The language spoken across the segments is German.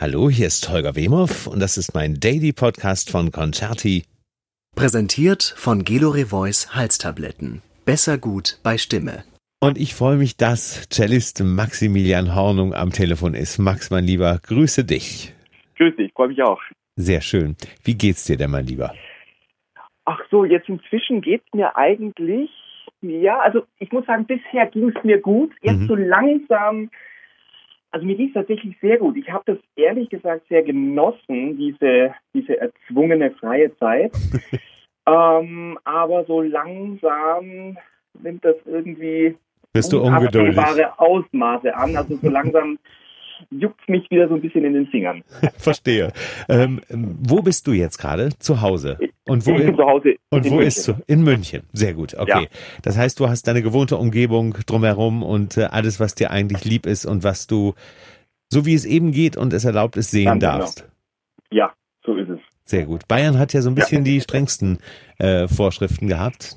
Hallo, hier ist Holger Wemhoff und das ist mein Daily Podcast von Concerti. Präsentiert von Gelore Voice Halstabletten. Besser gut bei Stimme. Und ich freue mich, dass Cellist Maximilian Hornung am Telefon ist. Max, mein Lieber, grüße dich. Grüß dich, freue mich auch. Sehr schön. Wie geht's dir denn, mein Lieber? Ach so, jetzt inzwischen geht's mir eigentlich, ja, also ich muss sagen, bisher ging's mir gut. Jetzt Mhm. so langsam also mir ging tatsächlich sehr gut. Ich habe das ehrlich gesagt sehr genossen, diese, diese erzwungene freie Zeit. ähm, aber so langsam nimmt das irgendwie Bist du ungeduldig? Ausmaße an. Also so langsam juckt mich wieder so ein bisschen in den Fingern. Verstehe. Ähm, wo bist du jetzt gerade? Zu Hause. Und wo, ich bin zu Hause. und wo München. ist du? In München. Sehr gut. Okay. Das heißt, du hast deine gewohnte Umgebung drumherum und äh, alles, was dir eigentlich lieb ist und was du, so wie es eben geht und es erlaubt ist, sehen Ganz genau. darfst. Ja, so ist es. Sehr gut. Bayern hat ja so ein bisschen die strengsten äh, Vorschriften gehabt.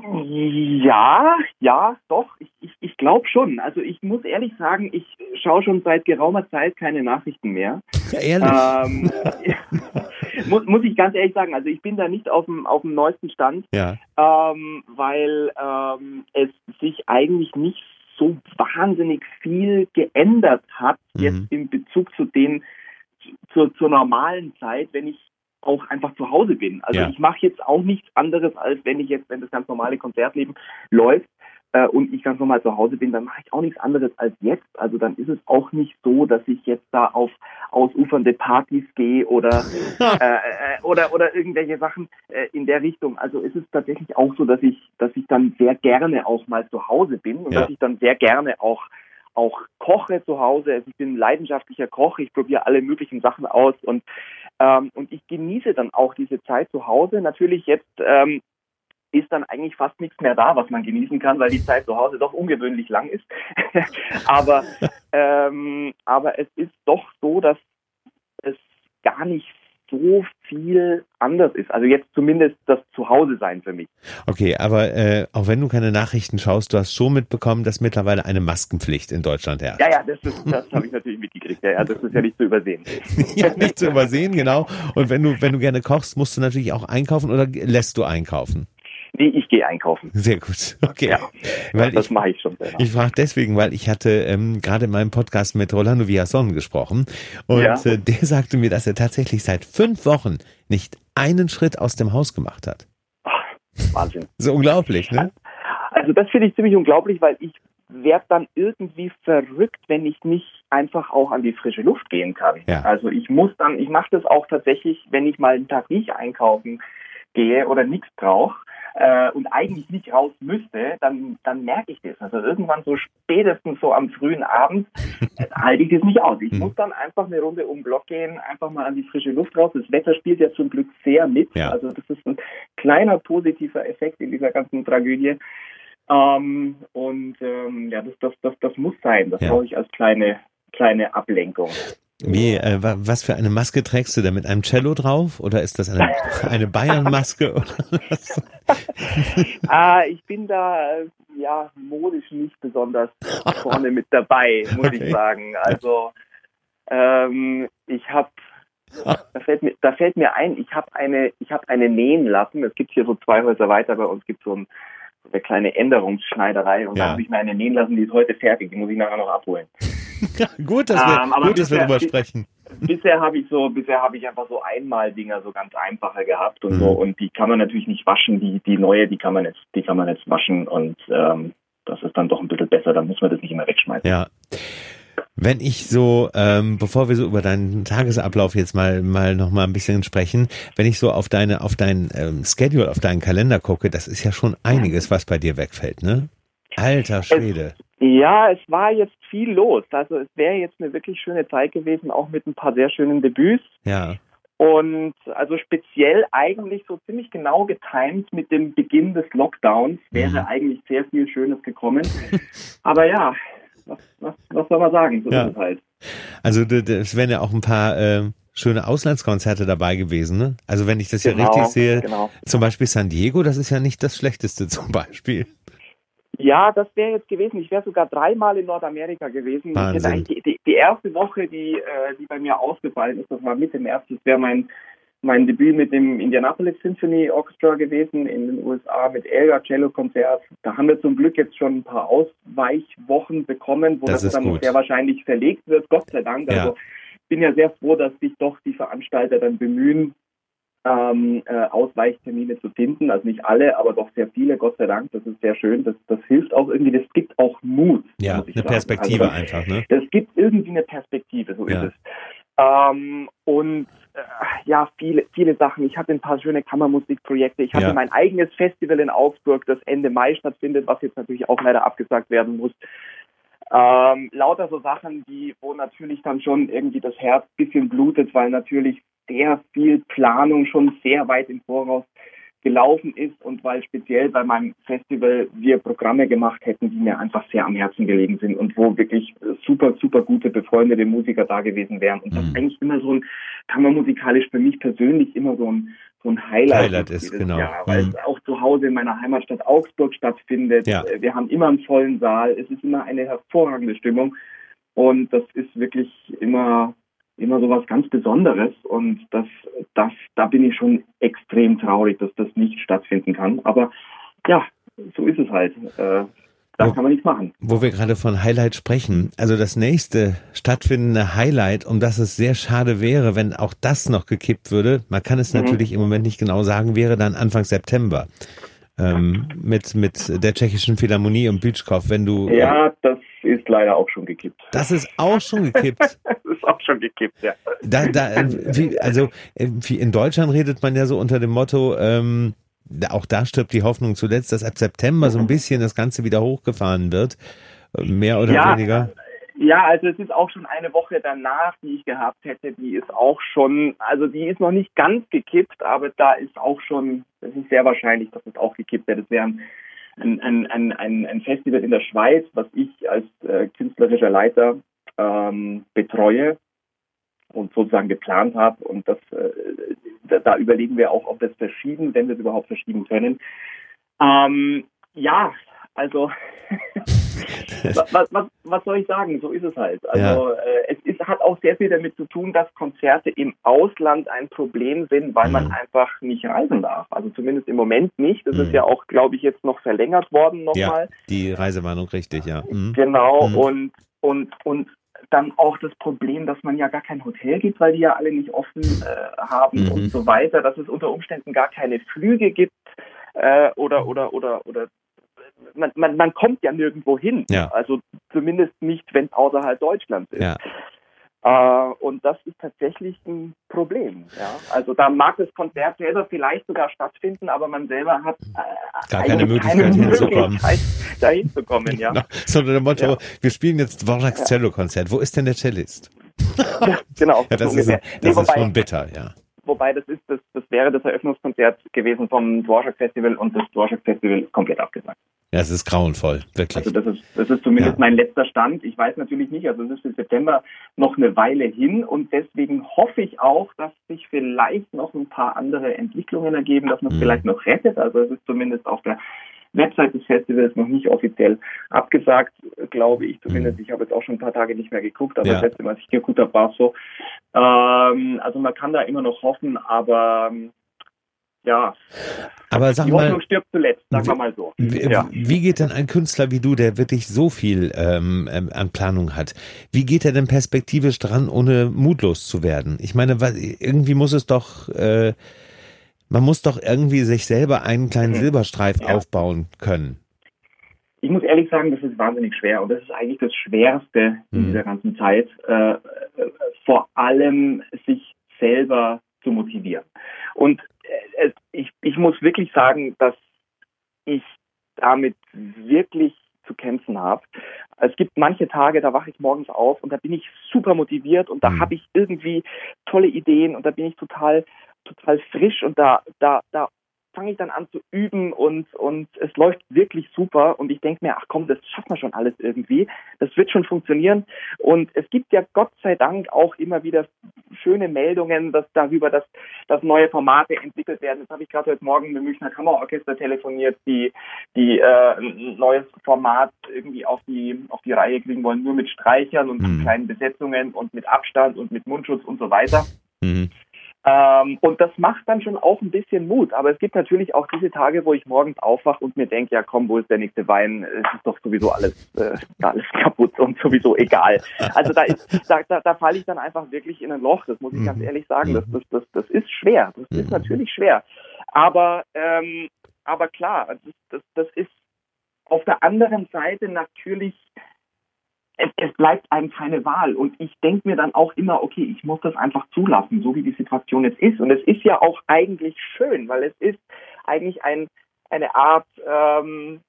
Ja, ja, doch, ich, ich, ich glaube schon. Also ich muss ehrlich sagen, ich schaue schon seit geraumer Zeit keine Nachrichten mehr. Ja, ehrlich. Ähm, muss, muss ich ganz ehrlich sagen, also ich bin da nicht auf dem, auf dem neuesten Stand, ja. ähm, weil ähm, es sich eigentlich nicht so wahnsinnig viel geändert hat, Mhm. jetzt in Bezug zu den, zur, zur normalen Zeit, wenn ich auch einfach zu Hause bin. Also Ja. ich mache jetzt auch nichts anderes, als wenn ich jetzt, wenn das ganz normale Konzertleben läuft äh, und ich ganz normal zu Hause bin, dann mache ich auch nichts anderes als jetzt. Also dann ist es auch nicht so, dass ich jetzt da auf ausufernde Partys gehe oder äh, äh, oder oder irgendwelche Sachen äh, in der Richtung. Also ist es tatsächlich auch so, dass ich dass ich dann sehr gerne auch mal zu Hause bin und Ja. dass ich dann sehr gerne auch auch koche zu Hause. Also ich bin ein leidenschaftlicher Koch. Ich probiere alle möglichen Sachen aus und ähm, und ich genieße dann auch diese Zeit zu Hause. Natürlich jetzt ähm, ist dann eigentlich fast nichts mehr da, was man genießen kann, weil die Zeit zu Hause doch ungewöhnlich lang ist. aber, ähm, aber es ist doch so, dass es gar nicht so viel anders ist. Also jetzt zumindest das Zuhause sein für mich. Okay, aber äh, auch wenn du keine Nachrichten schaust, du hast schon mitbekommen, dass mittlerweile eine Maskenpflicht in Deutschland herrscht. Ja, ja, das ist, das habe ich natürlich mitgekriegt. Ja, ja, das ist ja nicht zu übersehen. ja, nicht zu übersehen, genau. Und wenn du, wenn du gerne kochst, musst du natürlich auch einkaufen oder lässt du einkaufen? Nee, ich gehe einkaufen. Sehr gut. Okay. Ja, weil das mache ich schon selber. ich frage deswegen, weil ich hatte ähm, gerade in meinem Podcast mit Rolando Villason gesprochen und Ja. äh, der sagte mir, dass er tatsächlich seit fünf Wochen nicht einen Schritt aus dem Haus gemacht hat. Wahnsinn. So unglaublich, ne? Also das finde ich ziemlich unglaublich, weil ich werde dann irgendwie verrückt, wenn ich nicht einfach auch an die frische Luft gehen kann. Ja. Also ich muss dann, ich mache das auch tatsächlich, wenn ich mal einen Tag nicht einkaufen gehe oder nichts brauche äh, und eigentlich nicht raus müsste, dann, dann merke ich das. Also irgendwann so spätestens so am frühen Abend äh, halte ich das nicht aus. Ich Mhm. muss dann einfach eine Runde um den Block gehen, einfach mal an die frische Luft raus. Das Wetter spielt ja zum Glück sehr mit. Ja. Also das ist ein kleiner positiver Effekt in dieser ganzen Tragödie. Ähm, und ähm, ja, das, das, das, das muss sein. Das Ja. brauche ich als kleine, kleine Ablenkung. Wie, äh, wa- was für eine Maske trägst du da mit einem Cello drauf? Oder ist das eine, eine Bayern-Maske? ah, ich bin da äh, ja modisch nicht besonders vorne mit dabei, muss Okay. ich sagen. Also ähm, ich habe da fällt mir da fällt mir ein, ich habe eine ich habe eine nähen lassen. Es gibt hier so zwei Häuser weiter bei uns gibt so ein so eine kleine Änderungsschneiderei und Ja. da habe ich mir eine nähen lassen, die ist heute fertig, die muss ich nachher noch abholen. gut, dass wir, Ähm, gut, dass wir darüber sprechen. bisher habe ich so, bisher habe ich einfach so Einmal-Dinger, so ganz einfache gehabt und Mhm. so. Und die kann man natürlich nicht waschen. Die, die neue, die kann man jetzt, die kann man jetzt waschen und ähm, das ist dann doch ein bisschen besser. Dann muss man das nicht immer wegschmeißen. Ja. Wenn ich so, ähm, bevor wir so über deinen Tagesablauf jetzt mal mal noch mal ein bisschen sprechen, wenn ich so auf deine auf dein ähm, Schedule, auf deinen Kalender gucke, das ist ja schon einiges, was bei dir wegfällt, ne? Alter Schwede. Ja, es war jetzt viel los. Also es wäre jetzt eine wirklich schöne Zeit gewesen, auch mit ein paar sehr schönen Debüts. Ja. Und also speziell eigentlich so ziemlich genau getimt mit dem Beginn des Lockdowns wäre Mhm. eigentlich sehr viel Schönes gekommen. Aber ja, was, was, was soll man sagen? So Ja. halt. Also es wären ja auch ein paar ähm, schöne Auslandskonzerte dabei gewesen, ne? Also wenn ich das ja Genau, richtig sehe, Genau. zum Beispiel San Diego, das ist ja nicht das Schlechteste zum Beispiel. Ja, das wäre jetzt gewesen. Ich wäre sogar dreimal in Nordamerika gewesen. Wahnsinn. Die, die, die erste Woche, die, äh, die bei mir ausgefallen ist, das war Mitte März. Das wäre mein, mein Debüt mit dem Indianapolis Symphony Orchestra gewesen in den USA mit Elga Cello Konzert. Da haben wir zum Glück jetzt schon ein paar Ausweichwochen bekommen, wo Das das, dann gut. sehr wahrscheinlich verlegt wird. Gott sei Dank. Ja. Also bin ja sehr froh, dass sich doch die Veranstalter dann bemühen, ähm, äh, Ausweichtermine zu finden. Also nicht alle, aber doch sehr viele, Gott sei Dank. Das ist sehr schön. Das, das hilft auch irgendwie, das gibt auch Mut. Ja, eine sagen. Perspektive Also, einfach, ne? das gibt irgendwie eine Perspektive, so Ja. ist es. Ähm, und äh, ja, viele, viele Sachen. Ich hatte ein paar schöne Kammermusikprojekte. Ich hatte Ja. mein eigenes Festival in Augsburg, das Ende Mai stattfindet, was jetzt natürlich auch leider abgesagt werden muss. Ähm, lauter so Sachen, die, wo natürlich dann schon irgendwie das Herz ein bisschen blutet, weil natürlich sehr viel Planung schon sehr weit im Voraus gelaufen ist und weil speziell bei meinem Festival wir Programme gemacht hätten, die mir einfach sehr am Herzen gelegen sind und wo wirklich super, super gute befreundete Musiker da gewesen wären. Und das Mhm. ist eigentlich immer so ein, kammermusikalisch für mich persönlich immer so ein, so ein Highlight, Highlight ist, genau. Jahr, weil Mhm. es auch zu Hause in meiner Heimatstadt Augsburg stattfindet. Ja. Wir haben immer einen vollen Saal. Es ist immer eine hervorragende Stimmung. Und das ist wirklich immer, immer so was ganz Besonderes. Und das, das, da bin ich schon extrem traurig, dass das nicht stattfinden kann. Aber ja, so ist es halt. Äh, da Wo- kann man nichts machen. Wo wir gerade von Highlight sprechen, also das nächste stattfindende Highlight, um das es sehr schade wäre, wenn auch das noch gekippt würde, man kann es Mhm. natürlich im Moment nicht genau sagen, wäre dann Anfang September. Ähm, mit, mit der tschechischen Philharmonie und Bütschkow, wenn du. Ja, das ist leider auch schon gekippt. Das ist auch schon gekippt. Das ist auch schon gekippt, ja. Da, da, äh, wie, also äh, wie in Deutschland redet man ja so unter dem Motto, ähm, auch da stirbt die Hoffnung zuletzt, dass ab September so ein bisschen das Ganze wieder hochgefahren wird. Mehr oder Ja, weniger. Ja, also es ist auch schon eine Woche danach, die ich gehabt hätte, die ist auch schon, also die ist noch nicht ganz gekippt, aber da ist auch schon, es ist sehr wahrscheinlich, dass es auch gekippt wird. Es wäre ein, ein, ein, ein, Festival in der Schweiz, was ich als äh, künstlerischer Leiter ähm, betreue und sozusagen geplant habe. Und das, äh, da, da überlegen wir auch, ob wir es verschieben, wenn wir es überhaupt verschieben können. Ähm, ja, also was, was, was soll ich sagen? So ist es halt. Also äh, es ist, hat auch sehr viel damit zu tun, dass Konzerte im Ausland ein Problem sind, weil man Mhm. einfach nicht reisen darf. Also zumindest im Moment nicht. Das Mhm. ist ja auch, glaube ich, jetzt noch verlängert worden nochmal. Ja, die Reisewarnung richtig, ja. Mhm. Genau, Mhm. und, und, und dann auch das Problem, dass man ja gar kein Hotel gibt, weil die ja alle nicht offen äh, haben Mhm. und so weiter, dass es unter Umständen gar keine Flüge gibt äh, oder oder oder oder man, man, man kommt ja nirgendwo hin. Ja. Also zumindest nicht, wenn es außerhalb Deutschlands ist. Ja. Äh, und das ist tatsächlich ein Problem. Ja? Also da mag das Konzert selber vielleicht sogar stattfinden, aber man selber hat äh, Gar keine Möglichkeit keine hinzukommen. Möglichkeit, da hinzukommen. Ja. Genau. So dem Motto, Ja. wir spielen jetzt Dvorak's Ja. Cello-Konzert. Wo ist denn der Cellist? Ja, genau. Ja, das so ist, ungefähr. das Nee, ist schon bitter, ja. wobei das ist das, das wäre das Eröffnungskonzert gewesen vom Dvorak Festival und das Dvorak Festival ist komplett abgesagt. Ja, es ist grauenvoll, wirklich. Also das ist das ist zumindest Ja. mein letzter Stand. Ich weiß natürlich nicht, also es ist im September noch eine Weile hin und deswegen hoffe ich auch, dass sich vielleicht noch ein paar andere Entwicklungen ergeben, dass man es Mhm. vielleicht noch rettet. Also es ist zumindest auf der Website des Festivals noch nicht offiziell abgesagt, glaube ich zumindest. Ich habe jetzt auch schon ein paar Tage nicht mehr geguckt, aber Ja. das letzte Mal, als ich geguckt habe, war es so. Ähm, also man kann da immer noch hoffen, aber ähm, ja, Aber sag die mal, Hoffnung stirbt zuletzt, sagen wir mal so. Wie, Ja. wie geht denn ein Künstler wie du, der wirklich so viel ähm, ähm, an Planung hat, wie geht er denn perspektivisch dran, ohne mutlos zu werden? Ich meine, irgendwie muss es doch, äh, man muss doch irgendwie sich selber einen kleinen Mhm. Silberstreif Ja. aufbauen können. Ich muss ehrlich sagen, das ist wahnsinnig schwer und das ist eigentlich das Schwerste in Mhm. dieser ganzen Zeit, äh, äh, vor allem sich selber zu motivieren. Und ich, ich muss wirklich sagen, dass ich damit wirklich zu kämpfen habe. Es gibt manche Tage, da wache ich morgens auf und da bin ich super motiviert und da Mhm. habe ich irgendwie tolle Ideen und da bin ich total total frisch und da da da fange ich dann an zu üben und, und es läuft wirklich super und ich denke mir, ach komm, das schaffen wir schon alles irgendwie. Das wird schon funktionieren. Und es gibt ja Gott sei Dank auch immer wieder schöne Meldungen dass darüber, dass, dass neue Formate entwickelt werden. Das habe ich gerade heute Morgen mit dem Münchner Kammerorchester telefoniert, die, die äh, ein neues Format irgendwie auf die, auf die Reihe kriegen wollen, nur mit Streichern und mhm. kleinen Besetzungen und mit Abstand und mit Mundschutz und so weiter. Mhm. Ähm, und das macht dann schon auch ein bisschen Mut. Aber es gibt natürlich auch diese Tage, wo ich morgens aufwache und mir denke, ja komm, wo ist der nächste Wein? Es ist doch sowieso alles, äh, alles kaputt und sowieso egal. Also da ist, da, da, da falle ich dann einfach wirklich in ein Loch. Das muss ich ganz mhm. ehrlich sagen. Das, das, das, das ist schwer. Das ist mhm. natürlich schwer. Aber, ähm, aber klar, das, das, das ist auf der anderen Seite natürlich es, es bleibt einem keine Wahl. Und ich denke mir dann auch immer, okay, ich muss das einfach zulassen, so wie die Situation jetzt ist. Und es ist ja auch eigentlich schön, weil es ist eigentlich ein, eine Art ähm,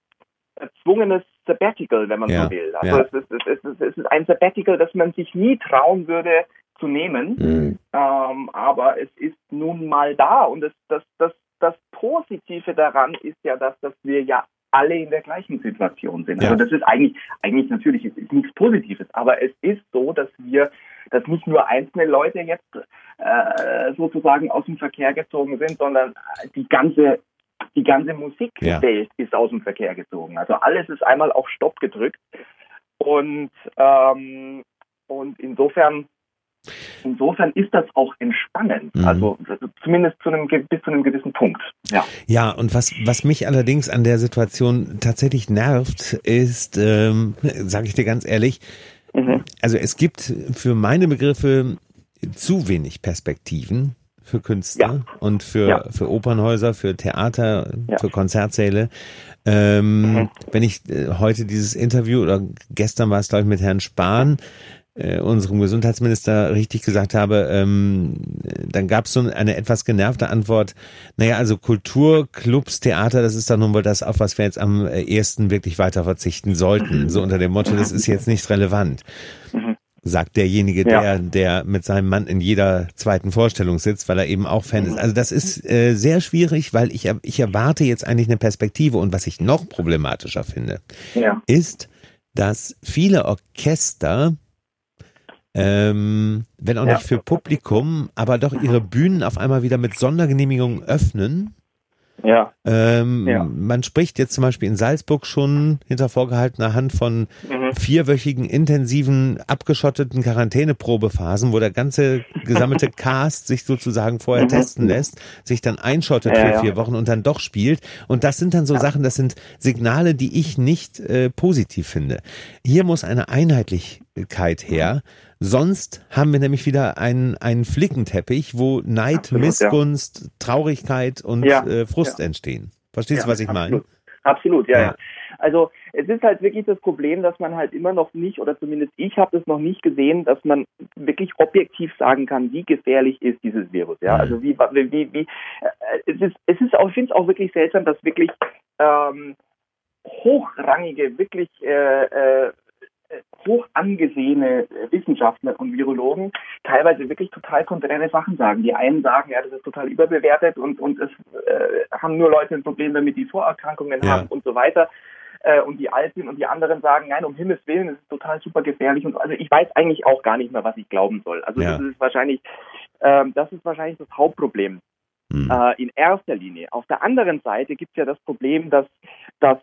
erzwungenes Sabbatical, wenn man ja, so will. Also ja. es, ist, es, ist, es ist ein Sabbatical, das man sich nie trauen würde zu nehmen. Mhm. Ähm, aber es ist nun mal da. Und das, das, das, das Positive daran ist ja, dass, dass wir ja alle in der gleichen Situation sind. Ja. Also das ist eigentlich, eigentlich natürlich ist, ist nichts Positives, aber es ist so, dass wir, dass nicht nur einzelne Leute jetzt äh, sozusagen aus dem Verkehr gezogen sind, sondern die ganze die ganze Musikwelt ja. ist aus dem Verkehr gezogen. Also alles ist einmal auf Stopp gedrückt und ähm, und insofern Insofern ist das auch entspannend, mhm. also zumindest zu einem, bis zu einem gewissen Punkt. Ja, ja und was, was mich allerdings an der Situation tatsächlich nervt, ist, ähm, sage ich dir ganz ehrlich, mhm. also es gibt für meine Begriffe zu wenig Perspektiven für Künstler ja. und für, ja. für Opernhäuser, für Theater, ja. für Konzertsäle. Ähm, mhm. Wenn ich äh, heute dieses Interview oder gestern war es, glaube ich, mit Herrn Spahn, äh, unserem Gesundheitsminister richtig gesagt habe, ähm, dann gab es so eine etwas genervte Antwort, naja, also Kulturclubs, Theater, das ist dann nun mal das, auf was wir jetzt am ersten wirklich weiter verzichten sollten. So unter dem Motto, das ist jetzt nicht relevant. Sagt derjenige, der, ja. der mit seinem Mann in jeder zweiten Vorstellung sitzt, weil er eben auch Fan ist. Also das ist äh, sehr schwierig, weil ich, ich erwarte jetzt eigentlich eine Perspektive. Und was ich noch problematischer finde, ja. ist, dass viele Orchester ähm, wenn auch ja. nicht für Publikum, aber doch ihre Bühnen auf einmal wieder mit Sondergenehmigungen öffnen. Ja. Ähm, ja. Man spricht jetzt zum Beispiel in Salzburg schon hinter vorgehaltener Hand von mhm. vierwöchigen intensiven abgeschotteten Quarantäneprobephasen, wo der ganze gesammelte Cast sich sozusagen vorher mhm. testen lässt, sich dann einschottet ja, für vier Wochen und dann doch spielt. Und das sind dann so Sachen, das sind Signale, die ich nicht äh, positiv finde. Hier muss eine Einheitlichkeit her. Sonst haben wir nämlich wieder einen, einen Flickenteppich, wo Neid, absolut, Missgunst, ja. Traurigkeit und ja, äh, Frust ja. entstehen. Verstehst du, was ich meine? Absolut, ja, ja. Also es ist halt wirklich das Problem, dass man halt immer noch nicht, oder zumindest ich habe es noch nicht gesehen, dass man wirklich objektiv sagen kann, wie gefährlich ist dieses Virus. Ja, mhm. also wie, wie, wie, äh, es ist, es ist auch, ich finde es auch wirklich seltsam, dass wirklich ähm, hochrangige, wirklich äh, äh, hoch angesehene Wissenschaftler und Virologen teilweise wirklich total konträre Sachen sagen. Die einen sagen, ja, das ist total überbewertet und, und es äh, haben nur Leute ein Problem damit, die Vorerkrankungen ja. haben und so weiter. Äh, und die Alten und die anderen sagen, nein, um Himmels Willen, es ist total super gefährlich und so. Also ich weiß eigentlich auch gar nicht mehr, was ich glauben soll. Also ja. das ist wahrscheinlich, äh, das ist wahrscheinlich das Hauptproblem. Mhm. Äh, in erster Linie. Auf der anderen Seite gibt es ja das Problem, dass, dass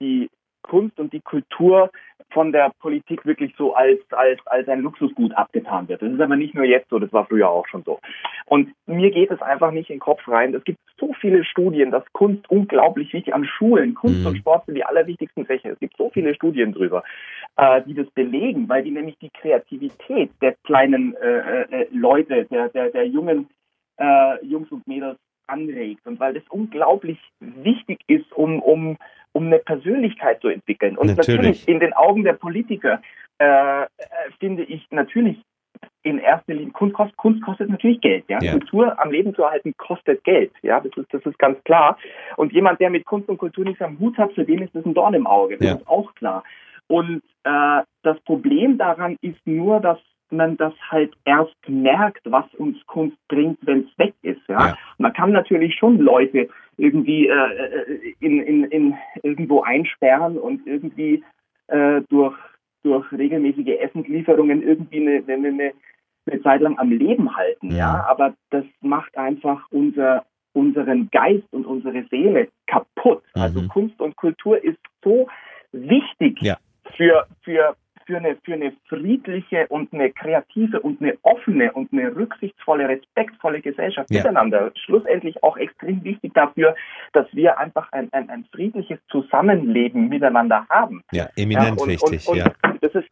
die Kunst und die Kultur von der Politik wirklich so als, als, als ein Luxusgut abgetan wird. Das ist aber nicht nur jetzt so, das war früher auch schon so. Und mir geht es einfach nicht in den Kopf rein. Es gibt so viele Studien, dass Kunst unglaublich wichtig an Schulen, Kunst mhm. und Sport sind die allerwichtigsten Fächer. Es gibt so viele Studien drüber, äh, die das belegen, weil die nämlich die Kreativität der kleinen äh, äh, Leute, der, der, der jungen äh, Jungs und Mädels anregt und weil das unglaublich wichtig ist, um, um um eine Persönlichkeit zu entwickeln. Und natürlich, natürlich in den Augen der Politiker äh, äh, finde ich natürlich in erster Linie Kunst kostet, Kunst kostet natürlich Geld. Ja? ja? Kultur am Leben zu erhalten kostet Geld. Ja, das ist das ist ganz klar. Und jemand, der mit Kunst und Kultur nichts am Hut hat, für den ist das ein Dorn im Auge. Das ja. ist auch klar. Und äh, das Problem daran ist nur, dass man das halt erst merkt, was uns Kunst bringt, wenn es weg ist. Ja? ja? Man kann natürlich schon Leute irgendwie äh, äh, in, in, in irgendwo einsperren und irgendwie äh, durch, durch regelmäßige Essenslieferungen irgendwie eine, eine, eine eine Zeit lang am Leben halten, ja. ja. Aber das macht einfach unser, unseren Geist und unsere Seele kaputt. Also mhm. Also Kunst und Kultur ist so wichtig ja. für, für, für, eine, für eine friedliche und eine kreative und eine offene und eine rücksichtsvolle, respektvolle Gesellschaft ja. miteinander. Schlussendlich auch extrem wichtig dafür, dass wir einfach ein, ein, ein friedliches Zusammenleben miteinander haben. Ja, eminent ja, und, wichtig. Und, und, ja. Das ist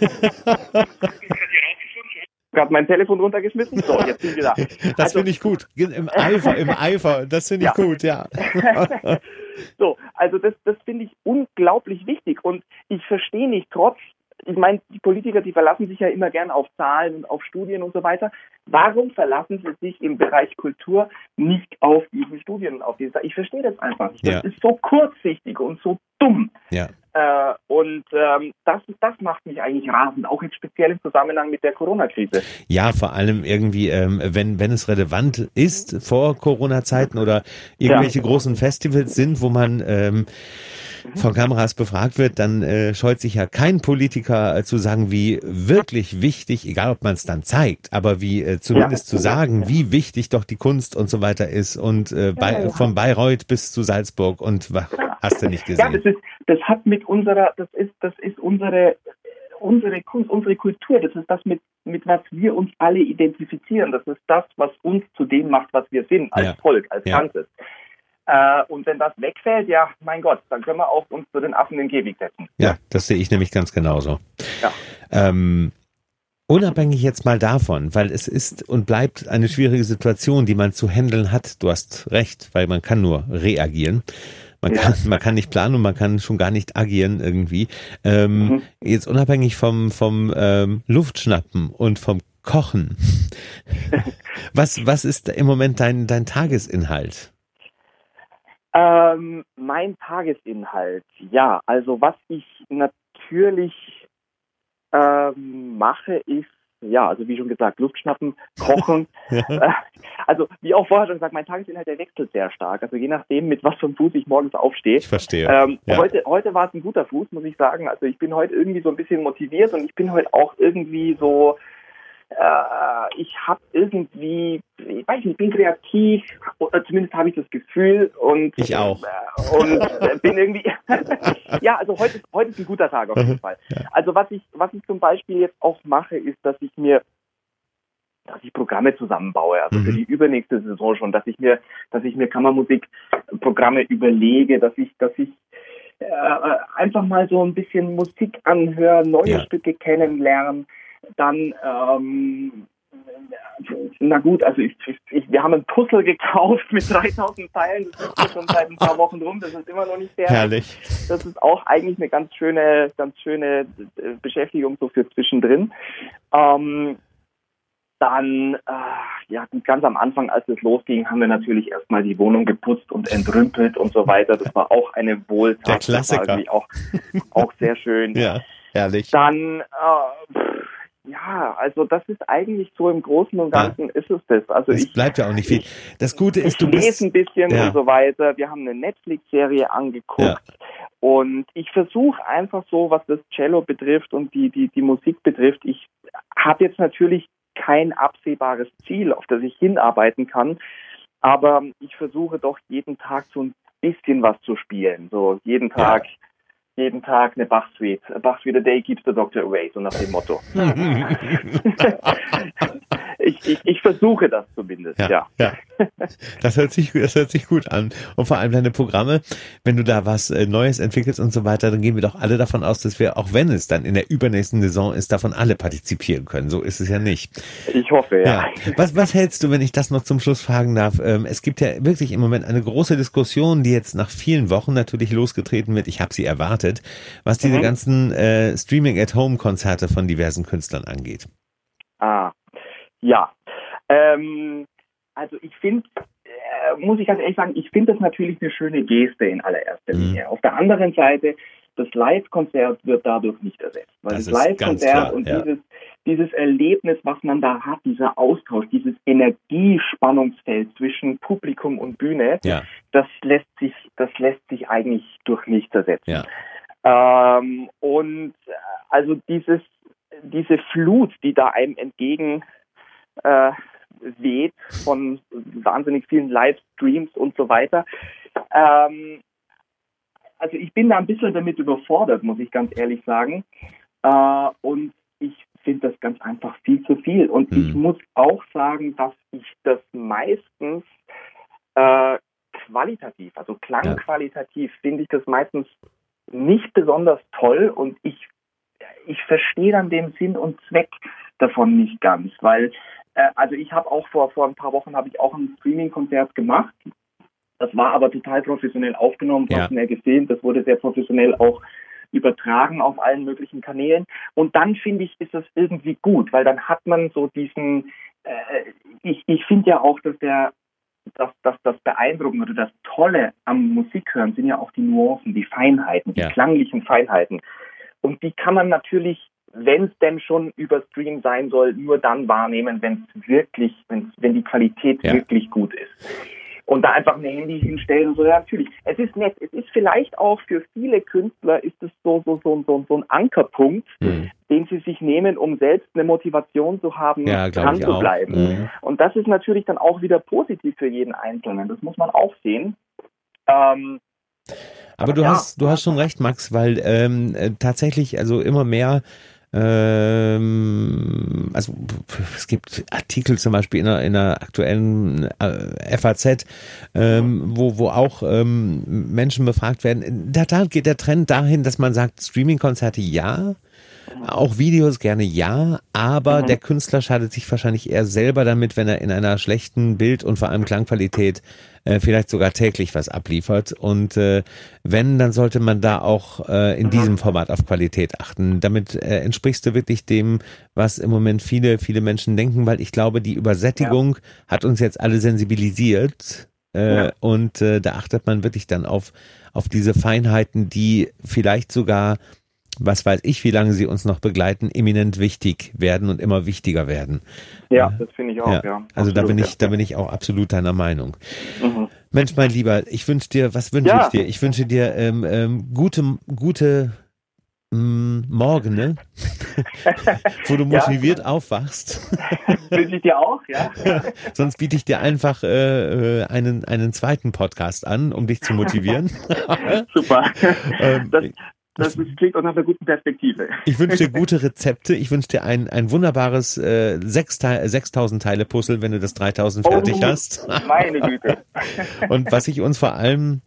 gerade mein Telefon runtergeschmissen. So, jetzt bin ich wieder. Das also, finde ich gut. Im Eifer, im Eifer. Das finde ich ja. gut, ja. so, also das, das finde ich unglaublich wichtig. Und ich verstehe nicht, trotz, ich meine, die Politiker, die verlassen sich ja immer gern auf Zahlen und auf Studien und so weiter. Warum verlassen sie sich im Bereich Kultur nicht auf diese Studien und auf diese? Ich verstehe das einfach nicht. Das ja. ist so kurzsichtig und so dumm. Ja. Äh, und ähm, das, das macht mich eigentlich rasend, auch jetzt speziell im Zusammenhang mit der Corona-Krise. Ja, vor allem irgendwie, ähm, wenn, wenn es relevant ist vor Corona-Zeiten oder irgendwelche ja. großen Festivals sind, wo man ähm, von Kameras befragt wird, dann äh, scheut sich ja kein Politiker äh, zu sagen, wie wirklich wichtig, egal ob man es dann zeigt, aber wie äh, zumindest ja, zu sagen, ja. wie wichtig doch die Kunst und so weiter ist und äh, bei, ja, von Bayreuth bis zu Salzburg und hast du nicht gesehen. Ja, das ist, das hat mit unserer, das ist, das ist unsere unsere Kunst, unsere Kultur, das ist das, mit, mit was wir uns alle identifizieren. Das ist das, was uns zu dem macht, was wir sind, als Volk, als Ganzes. Äh, und wenn das wegfällt, ja, mein Gott, dann können wir auch uns zu den Affen in den Käfig setzen. Ja, das sehe ich nämlich ganz genauso. Ja. Ähm, unabhängig jetzt mal davon, weil es ist und bleibt eine schwierige Situation, die man zu handeln hat. Du hast recht, weil man kann nur reagieren. Man kann, ja. man kann nicht planen und man kann schon gar nicht agieren irgendwie. Ähm, mhm. Jetzt unabhängig vom, vom ähm, Luftschnappen und vom Kochen. was, was ist im Moment dein, dein Tagesinhalt? Ähm, mein Tagesinhalt, ja, also was ich natürlich ähm, mache, ist, ja, also wie schon gesagt, Luft schnappen, kochen. ja. Äh, also wie auch vorher schon gesagt, mein Tagesinhalt, der wechselt sehr stark. Also je nachdem, mit was für einem Fuß ich morgens aufstehe. Ich verstehe. Ähm, ja. Heute, heute war es ein guter Fuß, muss ich sagen. Also ich bin heute irgendwie so ein bisschen motiviert und ich bin heute auch irgendwie so äh, ich habe irgendwie, weiß nicht, bin kreativ, zumindest habe ich das Gefühl und ich auch äh, und äh, bin irgendwie, ja, also heute, heute ist ein guter Tag auf jeden mhm. Fall. Also was ich, was ich zum Beispiel jetzt auch mache, ist, dass ich mir dass ich Programme zusammenbaue, also mhm. für die übernächste Saison schon, dass ich mir, dass ich mir Kammermusikprogramme überlege, dass ich, dass ich äh, einfach mal so ein bisschen Musik anhören, neue ja. Stücke kennenlernen, dann, ähm, na gut, also ich, ich, wir haben ein Puzzle gekauft mit 3000 Teilen, das ist schon seit ein paar Wochen rum, das ist immer noch nicht fertig. Herrlich. Das ist auch eigentlich eine ganz schöne, ganz schöne äh, Beschäftigung so für zwischendrin. Ähm, dann, äh, ja, ganz am Anfang, als es losging, haben wir natürlich erstmal die Wohnung geputzt und entrümpelt und so weiter. Das war auch eine Wohltat. Der Klassiker. Das war auch, auch sehr schön. ja, herrlich. Dann, äh, pff, ja, also das ist eigentlich so im Großen und Ganzen ja. ist es das. Also es ich, bleibt ja auch nicht viel. Das Gute ist, du bist... lese ein bisschen ja. und so weiter. Wir haben eine Netflix-Serie angeguckt ja. und ich versuche einfach so, was das Cello betrifft und die, die, die Musik betrifft, ich habe jetzt natürlich kein absehbares Ziel, auf das ich hinarbeiten kann, aber ich versuche doch jeden Tag so ein bisschen was zu spielen. So jeden Tag jeden Tag eine Bach-Suite. A Bach-Suite a day keeps the doctor away, so nach dem Motto. ich, ich, versuche das zumindest, ja, ja. ja. Das hört sich, das hört sich gut an. Und vor allem deine Programme, wenn du da was äh, Neues entwickelst und so weiter, dann gehen wir doch alle davon aus, dass wir, auch wenn es dann in der übernächsten Saison ist, davon alle partizipieren können. So ist es ja nicht. Ich hoffe, ja. ja. Was, was hältst du, wenn ich das noch zum Schluss fragen darf? Ähm, es gibt ja wirklich im Moment eine große Diskussion, die jetzt nach vielen Wochen natürlich losgetreten wird. Ich habe sie erwartet, was diese mhm. ganzen äh, Streaming-at-Home-Konzerte von diversen Künstlern angeht. Ah, ja, ähm, also ich finde, äh, muss ich ganz ehrlich sagen, ich finde das natürlich eine schöne Geste in allererster mhm. Linie. Auf der anderen Seite, das Live-Konzert wird dadurch nicht ersetzt. Weil das, das Live-Konzert und ja. dieses, dieses Erlebnis, was man da hat, dieser Austausch, dieses Energiespannungsfeld zwischen Publikum und Bühne, ja. das lässt sich, das lässt sich eigentlich durch nichts ersetzen. Ja. Ähm, und äh, also dieses, diese Flut, die da einem entgegen äh, weht von wahnsinnig vielen Livestreams und so weiter. Ähm, also ich bin da ein bisschen damit überfordert, muss ich ganz ehrlich sagen. Äh, und ich finde das ganz einfach viel zu viel. Und hm. ich muss auch sagen, dass ich das meistens äh, qualitativ, also klangqualitativ, ja. finde ich das meistens nicht besonders toll und ich, ich verstehe dann den Sinn und Zweck davon nicht ganz, weil äh, also ich habe auch vor, vor ein paar Wochen habe ich auch ein Streaming-Konzert gemacht. Das war aber total professionell aufgenommen, ja. schnell gesehen. Das wurde sehr professionell auch übertragen auf allen möglichen Kanälen. Und dann finde ich, ist das irgendwie gut, weil dann hat man so diesen, äh, ich, ich finde ja auch, dass der dass, dass das Beeindruckende oder das Tolle am Musikhören sind ja auch die Nuancen, die Feinheiten, die ja. klanglichen Feinheiten. Und die kann man natürlich, wenn es denn schon über Stream sein soll, nur dann wahrnehmen, wenn es wirklich, wenn's, wenn die Qualität ja. wirklich gut ist und da einfach ein Handy hinstellen und so. Ja, natürlich. Es ist nett. Es ist vielleicht auch für viele Künstler ist es so, so, so, so, so ein Ankerpunkt, mhm. den sie sich nehmen, um selbst eine Motivation zu haben, ja, dran zu bleiben. Mhm. Und das ist natürlich dann auch wieder positiv für jeden Einzelnen. Das muss man auch sehen. Ähm, aber du ja. hast, du hast schon recht, Max, weil ähm, äh, tatsächlich, also immer mehr ähm, also es gibt Artikel zum Beispiel in einer, in einer aktuellen äh, FAZ, ähm, wo, wo auch ähm, Menschen befragt werden. Da, da geht der Trend dahin, dass man sagt, Streaming-Konzerte ja, auch Videos gerne ja, aber mhm. der Künstler schadet sich wahrscheinlich eher selber damit, wenn er in einer schlechten Bild- und vor allem Klangqualität äh, vielleicht sogar täglich was abliefert. Und äh, wenn, dann sollte man da auch äh, in mhm. diesem Format auf Qualität achten. Damit äh, entsprichst du wirklich dem, was im Moment viele, viele Menschen denken, weil ich glaube, die Übersättigung ja. hat uns jetzt alle sensibilisiert. Äh, ja. Und äh, da achtet man wirklich dann auf, auf diese Feinheiten, die vielleicht sogar was weiß ich, wie lange sie uns noch begleiten, eminent wichtig werden und immer wichtiger werden. Ja, das finde ich auch, ja. ja. Also da bin ich, da bin ich auch absolut deiner Meinung. Mhm. Mensch, mein Lieber, ich wünsche dir, was wünsche ja. ich dir? Ich wünsche dir ähm, ähm, gute, gute mm, Morgen, ne? Wo du motiviert ja. aufwachst. Wünsche ich dir auch, ja. Sonst biete ich dir einfach äh, äh, einen, einen zweiten Podcast an, um dich zu motivieren. Super. ähm, das, das klingt auch nach einer guten Perspektive. Ich wünsche dir gute Rezepte. Ich wünsche dir ein, ein wunderbares äh, 6000 Teile Puzzle, wenn du das 3000 fertig oh, hast. Meine Güte. Und was ich uns vor allem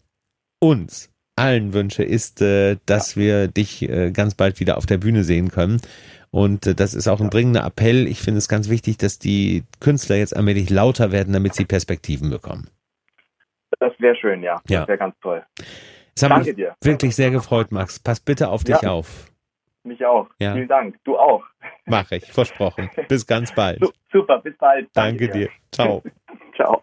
uns allen wünsche, ist, äh, dass ja. wir dich äh, ganz bald wieder auf der Bühne sehen können. Und äh, das ist auch ein dringender Appell. Ich finde es ganz wichtig, dass die Künstler jetzt allmählich lauter werden, damit sie Perspektiven bekommen. Das wäre schön, ja. ja. Das wäre ganz toll. Es hat Danke mich dir. wirklich sehr gefreut, Max. Pass bitte auf dich ja, auf. Mich auch. Ja. Vielen Dank. Du auch. Mache ich, versprochen. Bis ganz bald. Super, bis bald. Danke, Danke dir. dir. Ciao.